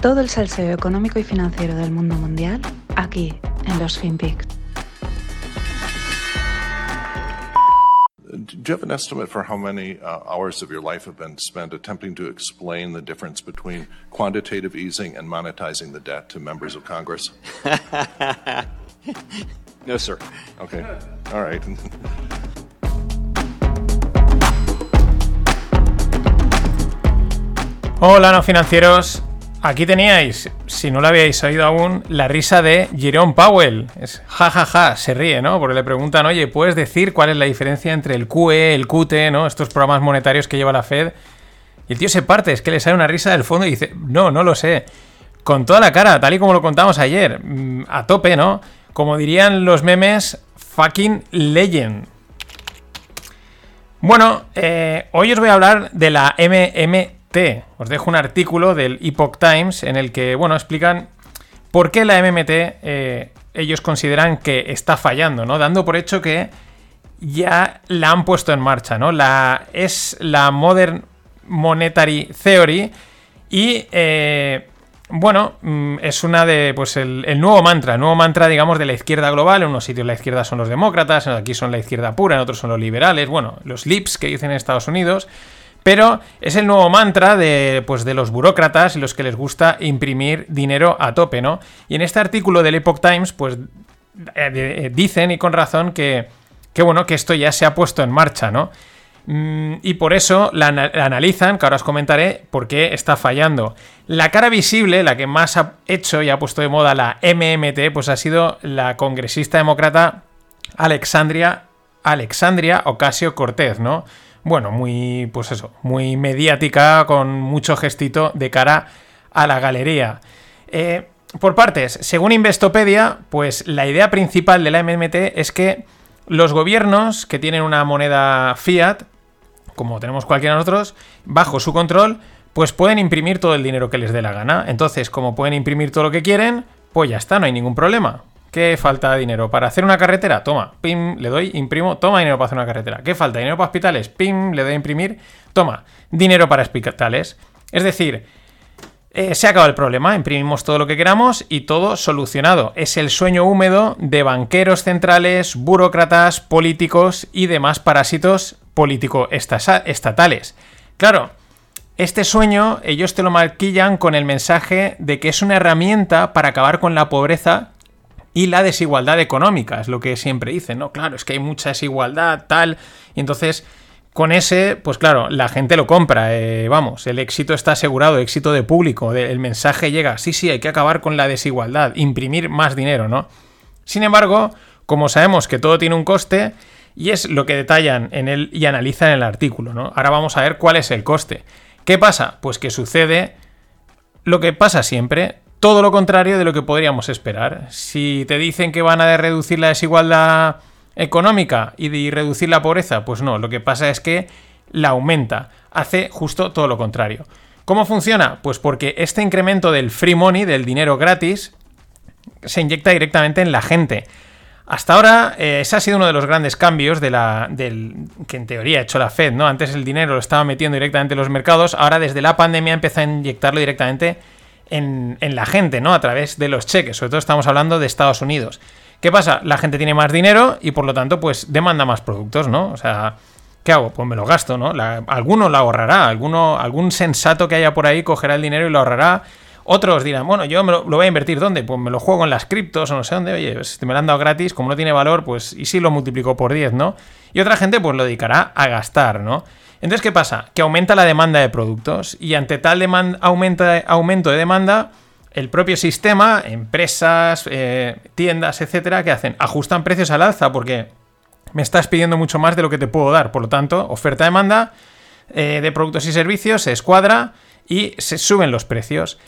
Todo el salseo económico y financiero del mundo mundial aquí en los FinPix. Do you have an estimate for how many uh, hours of your life have been spent attempting to explain the difference between quantitative easing and monetizing the debt to members of Congress? no, sir. Okay. All right. Hola, no financieros. Aquí teníais, si no lo habíais oído aún, la risa de Jerome Powell. Es jajaja, ja, ja, se ríe, ¿no? Porque le preguntan, oye, ¿puedes decir cuál es la diferencia entre el QE, el QT, ¿no? Estos programas monetarios que lleva la Fed. Y el tío se parte, es que le sale una risa del fondo y dice, no, no lo sé. Con toda la cara, tal y como lo contamos ayer, mm, a tope, ¿no? Como dirían los memes, fucking legend. Bueno, eh, hoy os voy a hablar de la MMT os dejo un artículo del Epoch Times en el que, bueno, explican por qué la MMT eh, ellos consideran que está fallando, ¿no? Dando por hecho que ya la han puesto en marcha, ¿no? La, es la Modern Monetary Theory y, eh, bueno, mm, es una de, pues, el, el, nuevo mantra, el nuevo mantra, digamos, de la izquierda global. En unos sitios la izquierda son los demócratas, aquí son la izquierda pura, en otros son los liberales, bueno, los lips que dicen en Estados Unidos. Pero es el nuevo mantra de, pues, de los burócratas y los que les gusta imprimir dinero a tope, ¿no? Y en este artículo del Epoch Times, pues eh, eh, dicen, y con razón, que, que, bueno, que esto ya se ha puesto en marcha, ¿no? Mm, y por eso la, analizan, que ahora os comentaré por qué está fallando. La cara visible, la que más ha hecho y ha puesto de moda la MMT, pues ha sido la congresista demócrata Alexandria, Alexandria Ocasio Cortez, ¿no? Bueno, muy, pues eso, muy mediática, con mucho gestito de cara a la galería. Eh, por partes, según Investopedia, pues la idea principal de la MMT es que los gobiernos que tienen una moneda fiat, como tenemos cualquiera de nosotros, bajo su control, pues pueden imprimir todo el dinero que les dé la gana. Entonces, como pueden imprimir todo lo que quieren, pues ya está, no hay ningún problema. ¿Qué falta dinero? ¿Para hacer una carretera? Toma, pim, le doy, imprimo, toma dinero para hacer una carretera. ¿Qué falta? ¿Dinero para hospitales? Pim, le doy a imprimir, toma, dinero para hospitales. Es decir, eh, se ha acabado el problema, imprimimos todo lo que queramos y todo solucionado. Es el sueño húmedo de banqueros centrales, burócratas, políticos y demás parásitos político-estatales. Claro, este sueño ellos te lo maquillan con el mensaje de que es una herramienta para acabar con la pobreza y la desigualdad económica, es lo que siempre dicen, ¿no? Claro, es que hay mucha desigualdad, tal, y entonces con ese, pues claro, la gente lo compra, eh, vamos, el éxito está asegurado, éxito de público, el mensaje llega, sí, sí, hay que acabar con la desigualdad, imprimir más dinero, ¿no? Sin embargo, como sabemos que todo tiene un coste, y es lo que detallan en el y analizan en el artículo, ¿no? Ahora vamos a ver cuál es el coste. ¿Qué pasa? Pues que sucede lo que pasa siempre, todo lo contrario de lo que podríamos esperar. Si te dicen que van a reducir la desigualdad económica y de reducir la pobreza, pues no, lo que pasa es que la aumenta, hace justo todo lo contrario. ¿Cómo funciona? Pues porque este incremento del free money, del dinero gratis, se inyecta directamente en la gente. Hasta ahora, eh, ese ha sido uno de los grandes cambios de la, que en teoría ha hecho la Fed, ¿no? Antes el dinero lo estaba metiendo directamente en los mercados, ahora desde la pandemia empieza a inyectarlo directamente en, la gente, ¿no? A través de los cheques. Sobre todo estamos hablando de Estados Unidos. ¿Qué pasa? La gente tiene más dinero y por lo tanto, pues demanda más productos, ¿no? O sea, ¿qué hago? Pues me lo gasto, ¿no? alguno lo ahorrará, alguno, algún sensato que haya por ahí cogerá el dinero y lo ahorrará. Otros dirán, bueno, yo me lo, voy a invertir ¿dónde? Pues me lo juego en las criptos o no sé dónde. Oye, pues, si me lo han dado gratis, como no tiene valor, pues y si lo multiplico por 10, ¿no? Y otra gente, pues lo dedicará a gastar, ¿no? Entonces, ¿qué pasa? Que aumenta la demanda de productos y ante tal aumento de demanda, el propio sistema, empresas, eh, tiendas, etcétera, ¿qué hacen? Ajustan precios al alza porque me estás pidiendo mucho más de lo que te puedo dar. Por lo tanto, oferta-demanda eh, de productos y servicios se escuadra y se suben los precios.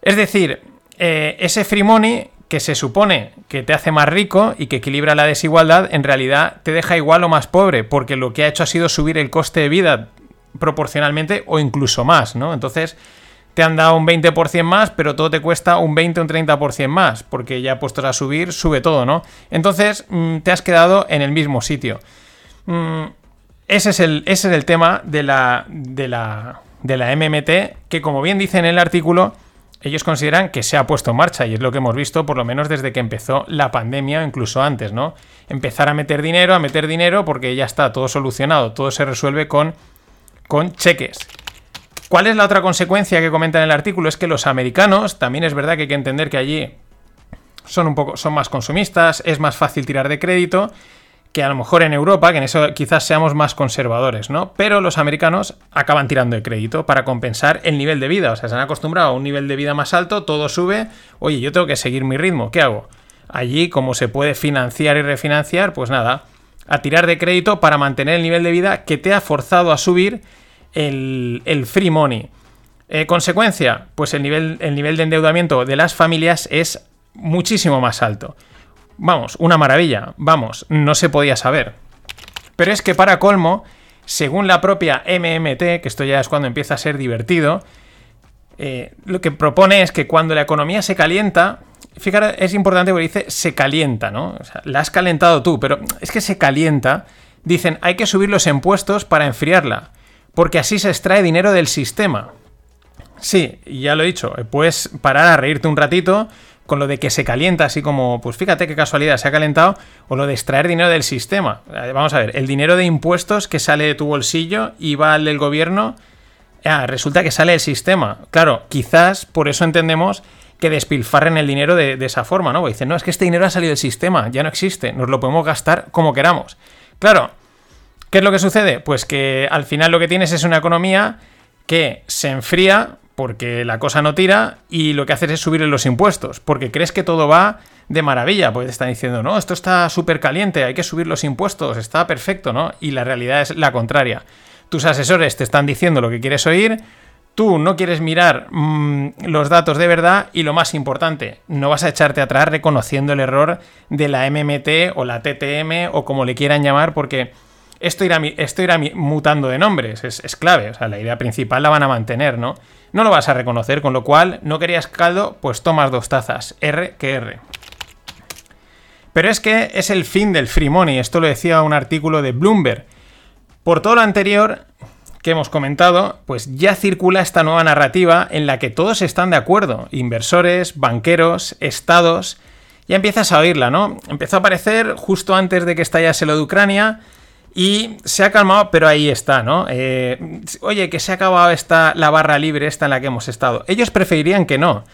Es decir, eh, ese free money que se supone que te hace más rico y que equilibra la desigualdad, en realidad te deja igual o más pobre, porque lo que ha hecho ha sido subir el coste de vida proporcionalmente o incluso más, ¿no? Entonces te han dado un 20% más, pero todo te cuesta un 20 o un 30% más, porque ya puestos a subir, sube todo, ¿no? Entonces mm, te has quedado en el mismo sitio. Mm, ese, es el, ese es el tema de la, de la, de la MMT, que como bien dice en el artículo, ellos consideran que se ha puesto en marcha y es lo que hemos visto por lo menos desde que empezó la pandemia o incluso antes, ¿no? Empezar a meter dinero, a meter dinero porque ya está todo solucionado, todo se resuelve con, con cheques. ¿Cuál es la otra consecuencia que comenta en el artículo? Es que los americanos, también es verdad que hay que entender que allí son un poco son más consumistas, es más fácil tirar de crédito que a lo mejor en Europa, que en eso quizás seamos más conservadores, ¿no? Pero los americanos acaban tirando de crédito para compensar el nivel de vida, o sea, se han acostumbrado a un nivel de vida más alto, todo sube, oye, yo tengo que seguir mi ritmo, ¿qué hago? Allí, como se puede financiar y refinanciar, pues nada, a tirar de crédito para mantener el nivel de vida que te ha forzado a subir el, free money. Eh, consecuencia, pues el nivel, el nivel de endeudamiento de las familias es muchísimo más alto. Vamos, una maravilla, vamos, no se podía saber. Pero es que para colmo, según la propia MMT, que esto ya es cuando empieza a ser divertido, eh, lo que propone es que cuando la economía se calienta, fíjate, es importante porque dice se calienta, ¿no? O sea, la has calentado tú, pero es que se calienta. Dicen, hay que subir los impuestos para enfriarla, porque así se extrae dinero del sistema. Sí, ya lo he dicho, puedes parar a reírte un ratito, con lo de que se calienta, así como, pues fíjate qué casualidad, se ha calentado, o lo de extraer dinero del sistema. Eh, vamos a ver, el dinero de impuestos que sale de tu bolsillo y va al del gobierno, ah, resulta que sale del sistema. Claro, quizás por eso entendemos que despilfarren el dinero de, esa forma, ¿no? dicen, no, es que este dinero ha salido del sistema, ya no existe, nos lo podemos gastar como queramos. Claro, ¿qué es lo que sucede? Pues que al final lo que tienes es una economía que se enfría porque la cosa no tira y lo que haces es subirle los impuestos, porque crees que todo va de maravilla, pues te están diciendo, no, esto está súper caliente, hay que subir los impuestos, está perfecto, ¿no? Y la realidad es la contraria. Tus asesores te están diciendo lo que quieres oír, tú no quieres mirar mm, los datos de verdad y lo más importante, no vas a echarte atrás reconociendo el error de la MMT o la TTM o como le quieran llamar, porque esto irá, mutando de nombres, es, es clave, o sea, la idea principal la van a mantener, ¿no? no lo vas a reconocer, con lo cual no querías caldo, pues tomas dos tazas, R que R. Pero es que es el fin del free money, esto lo decía un artículo de Bloomberg. Por todo lo anterior que hemos comentado, pues ya circula esta nueva narrativa en la que todos están de acuerdo, inversores, banqueros, estados, ya empiezas a oírla, ¿no? Empezó a aparecer justo antes de que estallase lo de Ucrania, y se ha calmado, pero ahí está, ¿no? Eh, oye, que se ha acabado esta, la barra libre esta en la que hemos estado. Ellos preferirían que no.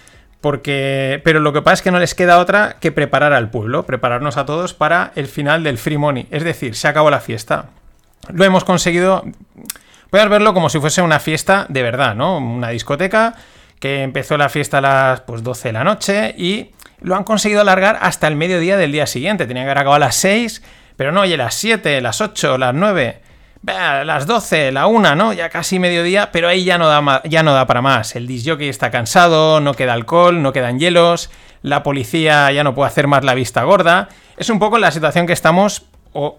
Porque. Pero lo que pasa es que no les queda otra que preparar al pueblo, prepararnos a todos para el final del free money. Es decir, se acabó la fiesta. Lo hemos conseguido. Puedes verlo como si fuese una fiesta de verdad, ¿no? Una discoteca que empezó la fiesta a las pues, 12 de la noche y lo han conseguido alargar hasta el mediodía del día siguiente. Tenía que haber acabado a las 6 pero no, oye, las 7, las 8, las 9, las 12, la 1, ¿no? Ya casi mediodía, pero ahí ya no da, ya no da para más. El disjockey está cansado, no queda alcohol, no quedan hielos, la policía ya no puede hacer más la vista gorda. Es un poco la situación que estamos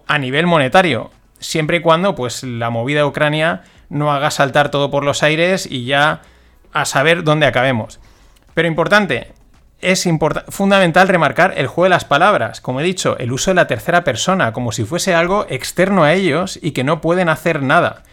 a nivel monetario, siempre y cuando pues la movida de Ucrania no haga saltar todo por los aires y ya a saber dónde acabemos. Pero importante, es fundamental remarcar el juego de las palabras, como he dicho, el uso de la tercera persona, como si fuese algo externo a ellos y que no pueden hacer nada.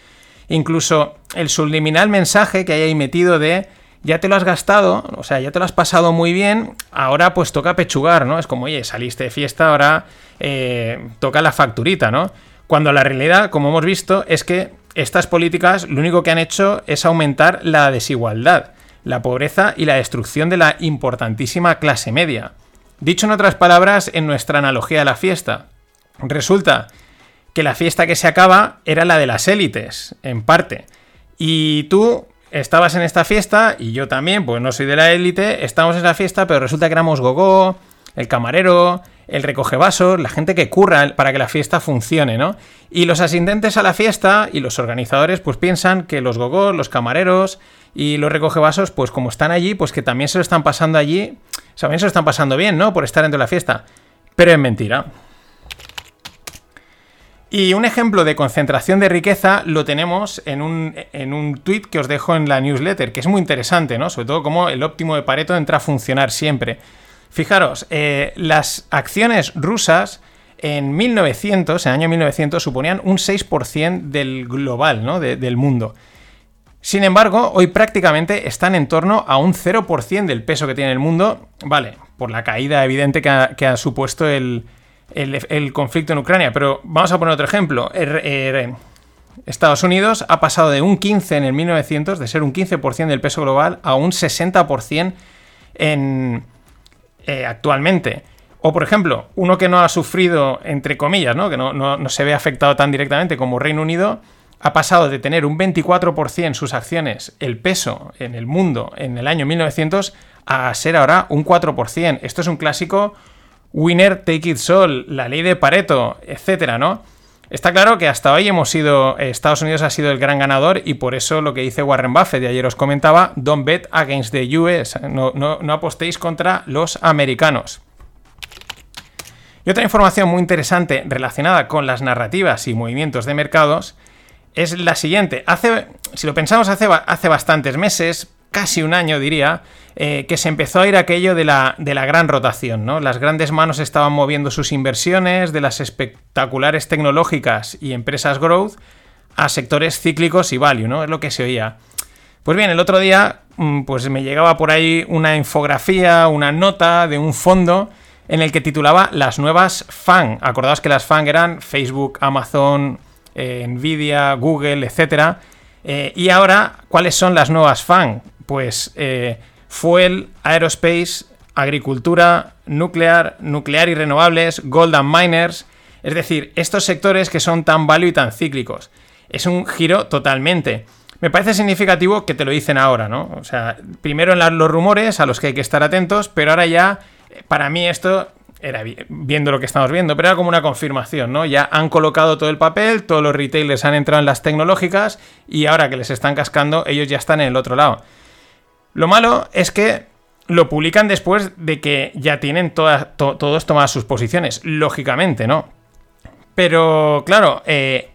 Incluso el subliminal mensaje que hay ahí metido de ya te lo has gastado, o sea, ya te lo has pasado muy bien, ahora pues toca pechugar, ¿no? Es como, oye, saliste de fiesta, ahora eh, toca la facturita, ¿no? Cuando la realidad, como hemos visto, es que estas políticas lo único que han hecho es aumentar la desigualdad la pobreza y la destrucción de la importantísima clase media. Dicho en otras palabras, en nuestra analogía de la fiesta, resulta que la fiesta que se acaba era la de las élites, en parte. Y tú estabas en esta fiesta, y yo también, pues no soy de la élite, estamos en esa fiesta, pero resulta que éramos gogó, el camarero, el recoge vasos, la gente que curra para que la fiesta funcione, ¿no? Y los asistentes a la fiesta y los organizadores pues piensan que los gogos, los camareros y los recoge vasos, pues como están allí, pues que también se lo están pasando allí, también se lo están pasando bien, ¿no? Por estar dentro de la fiesta. Pero es mentira. Y un ejemplo de concentración de riqueza lo tenemos en un, en un tweet que os dejo en la newsletter, que es muy interesante, ¿no? Sobre todo cómo el óptimo de Pareto entra a funcionar siempre. Fijaros, eh, las acciones rusas en 1900, en el año 1900, suponían un 6% del global, ¿no? del mundo. Sin embargo, hoy prácticamente están en torno a un 0% del peso que tiene el mundo, vale, por la caída evidente que ha, supuesto el, conflicto en Ucrania. Pero vamos a poner otro ejemplo. Estados Unidos ha pasado de un 15 en el 1900, de ser un 15% del peso global, a un 60% en, eh, actualmente. O, por ejemplo, uno que no ha sufrido, entre comillas, ¿no? que no, se ve afectado tan directamente como Reino Unido, ha pasado de tener un 24% sus acciones, el peso en el mundo en el año 1900, a ser ahora un 4%. Esto es un clásico winner take it all, la ley de Pareto, etcétera, ¿no? Está claro que hasta hoy hemos sido, Estados Unidos ha sido el gran ganador y por eso lo que dice Warren Buffett, y ayer os comentaba, don't bet against the US, no, no apostéis contra los americanos. Y otra información muy interesante relacionada con las narrativas y movimientos de mercados es la siguiente. Hace, si lo pensamos hace, hace bastantes meses, casi un año diría, eh, que se empezó a ir aquello de la, de la gran rotación, ¿no? Las grandes manos estaban moviendo sus inversiones de las espectaculares tecnológicas y empresas growth a sectores cíclicos y value, ¿no? Es lo que se oía. Pues bien, el otro día mm, pues me llegaba por ahí una infografía, una nota de un fondo en el que titulaba Las nuevas FAN. Acordaos que las FAN eran Facebook, Amazon, eh, Nvidia, Google, etc. Eh, y ahora, ¿cuáles son las nuevas FAN? Pues eh, Fuel, Aerospace, Agricultura, Nuclear, Nuclear y Renovables, Gold and Miners. Es decir, estos sectores que son tan value y tan cíclicos. Es un giro totalmente. Me parece significativo que te lo dicen ahora, ¿no? O sea, primero en los rumores a los que hay que estar atentos, pero ahora ya para mí esto era viendo lo que estamos viendo, pero era como una confirmación, ¿no? Ya han colocado todo el papel, todos los retailers han entrado en las tecnológicas y ahora que les están cascando, ellos ya están en el otro lado. Lo malo es que lo publican después de que ya tienen todos tomadas sus posiciones, lógicamente, ¿no? Pero claro, eh,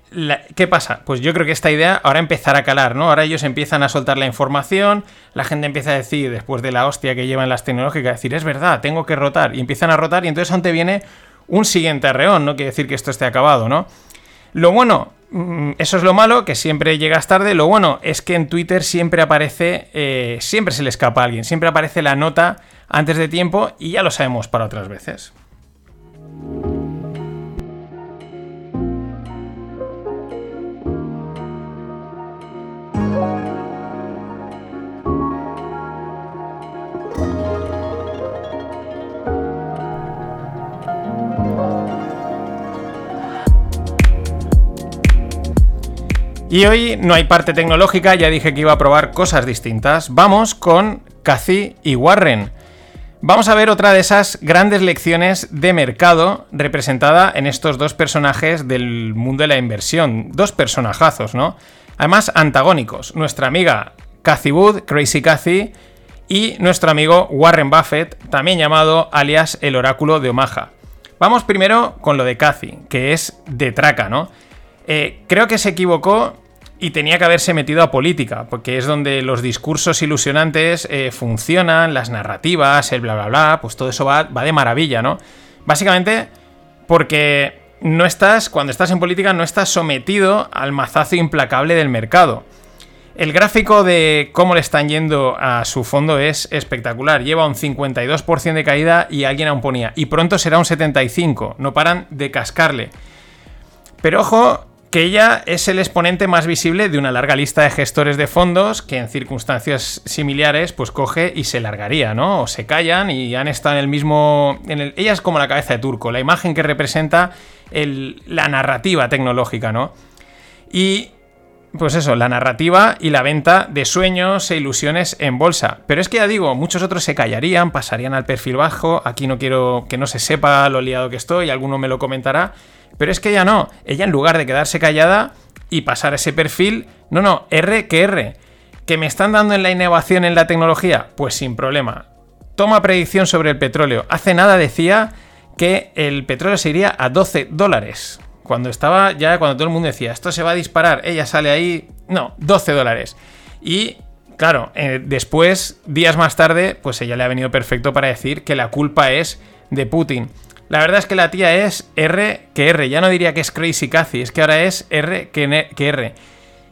¿Qué pasa? Pues yo creo que esta idea ahora empezará a calar, ¿no? Ahora ellos empiezan a soltar la información, la gente empieza a decir, después de la hostia que llevan las tecnológicas, decir, es verdad, tengo que rotar, y empiezan a rotar, y entonces ante viene un siguiente arreón, no quiere decir que esto esté acabado, ¿no? Lo bueno, mm, eso es lo malo, que siempre llegas tarde, lo bueno es que en Twitter siempre aparece, eh, siempre se le escapa a alguien, siempre aparece la nota antes de tiempo, y ya lo sabemos para otras veces. Y hoy no hay parte tecnológica, ya dije que iba a probar cosas distintas. Vamos con Cathy y Warren. Vamos a ver otra de esas grandes lecciones de mercado representada en estos dos personajes del mundo de la inversión. Dos personajazos, ¿no? Además, antagónicos. Nuestra amiga Cathy Wood, Crazy Cathy, y nuestro amigo Warren Buffett, también llamado alias el oráculo de Omaha. Vamos primero con lo de Cathy, que es de traca, ¿no? Eh, creo que se equivocó y tenía que haberse metido a política, porque es donde los discursos ilusionantes eh, funcionan, las narrativas, el bla bla bla, pues todo eso va, va de maravilla, ¿no? Básicamente porque no estás, cuando estás en política, no estás sometido al mazazo implacable del mercado. El gráfico de cómo le están yendo a su fondo es espectacular. Lleva un 52% de caída y alguien aún ponía. Y pronto será un 75%. No paran de cascarle. Pero ojo, que ella es el exponente más visible de una larga lista de gestores de fondos que en circunstancias similares pues coge y se largaría, ¿no? O se callan y han estado en el mismo... Ella es como la cabeza de turco, la imagen que representa la narrativa tecnológica, ¿no? Y pues eso, la narrativa y la venta de sueños e ilusiones en bolsa. Pero es que ya digo, muchos otros se callarían, pasarían al perfil bajo, aquí no quiero que no se sepa lo liado que estoy, alguno me lo comentará, pero es que ella no, ella en lugar de quedarse callada y pasar ese perfil, no, no, R que R. ¿Que me están dando en la innovación en la tecnología? Pues sin problema. Toma predicción sobre el petróleo. Hace nada decía que el petróleo se iría a 12 dólares. Cuando estaba ya, cuando todo el mundo decía, esto se va a disparar, ella sale ahí, no, 12 dólares. Y claro, eh, después, días más tarde, pues ella le ha venido perfecto para decir que la culpa es de Putin. La verdad es que la tía es R que R. Ya no diría que es Crazy Cathy, es que ahora es R que, R.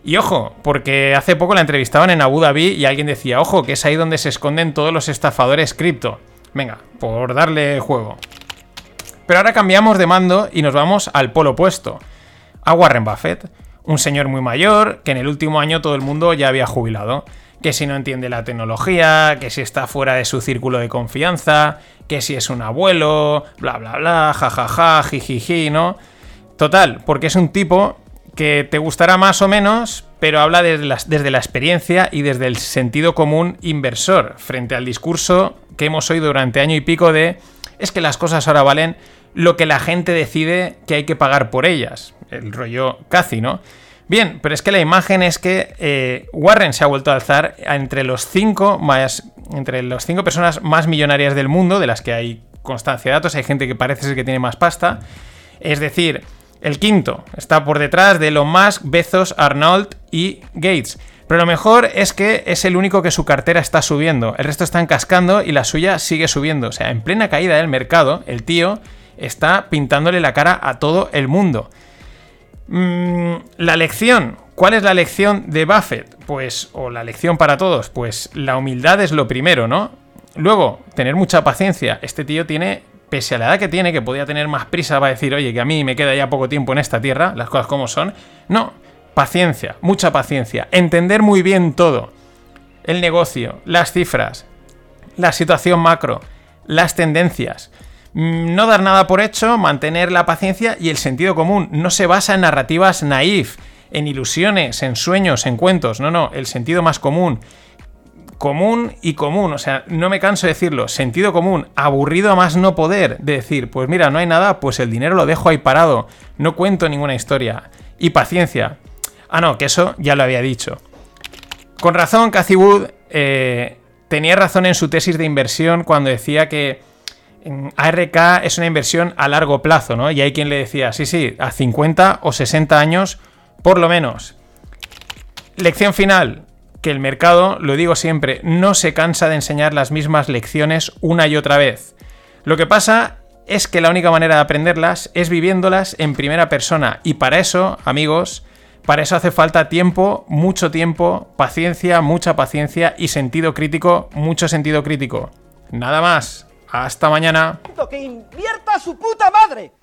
Y ojo, porque hace poco la entrevistaban en Abu Dhabi y alguien decía, ojo, que es ahí donde se esconden todos los estafadores cripto. Venga, por darle juego. Pero ahora cambiamos de mando y nos vamos al polo opuesto. A Warren Buffett, un señor muy mayor que en el último año todo el mundo ya había jubilado. Que si no entiende la tecnología, que si está fuera de su círculo de confianza, que si es un abuelo, bla bla bla, jajaja, jijiji, ¿no? Total, porque es un tipo que te gustará más o menos, pero habla desde la, desde la, experiencia y desde el sentido común inversor, frente al discurso que hemos oído durante año y pico de es que las cosas ahora valen lo que la gente decide que hay que pagar por ellas. El rollo casi, ¿no? Bien, pero es que la imagen es que eh, Warren se ha vuelto a alzar entre los cinco más. Entre las cinco personas más millonarias del mundo, de las que hay constancia de datos, hay gente que parece ser que tiene más pasta. Es decir, el quinto está por detrás de Elon Musk, Bezos, Arnold y Gates. Pero lo mejor es que es el único que su cartera está subiendo. El resto están cascando y la suya sigue subiendo. O sea, en plena caída del mercado, el tío está pintándole la cara a todo el mundo. Mm, la lección. ¿Cuál es la lección de Buffett? Pues, o la lección para todos, pues la humildad es lo primero, ¿no? Luego, tener mucha paciencia. Este tío tiene pese a la edad que tiene, que podía tener más prisa para decir, oye, que a mí me queda ya poco tiempo en esta tierra, las cosas como son. No, paciencia, mucha paciencia, entender muy bien todo. El negocio, las cifras, la situación macro, las tendencias. Mm, no dar nada por hecho, mantener la paciencia y el sentido común. No se basa en narrativas naif, en ilusiones, en sueños, en cuentos. No, no, el sentido más común común y común, o sea, no me canso de decirlo, sentido común, aburrido a más no poder, de decir, pues mira, no hay nada, pues el dinero lo dejo ahí parado, no cuento ninguna historia. Y paciencia. Ah, no, que eso ya lo había dicho. Con razón, Cathy Wood eh, tenía razón en su tesis de inversión cuando decía que ARK es una inversión a largo plazo, ¿no? Y hay quien le decía, sí, sí, a 50 o 60 años, por lo menos. Lección final, que el mercado, lo digo siempre, no se cansa de enseñar las mismas lecciones una y otra vez. Lo que pasa es que la única manera de aprenderlas es viviéndolas en primera persona y para eso, amigos, para eso hace falta tiempo, mucho tiempo, paciencia, mucha paciencia y sentido crítico, mucho sentido crítico. Nada más. Hasta mañana. ¡Que invierta su puta madre!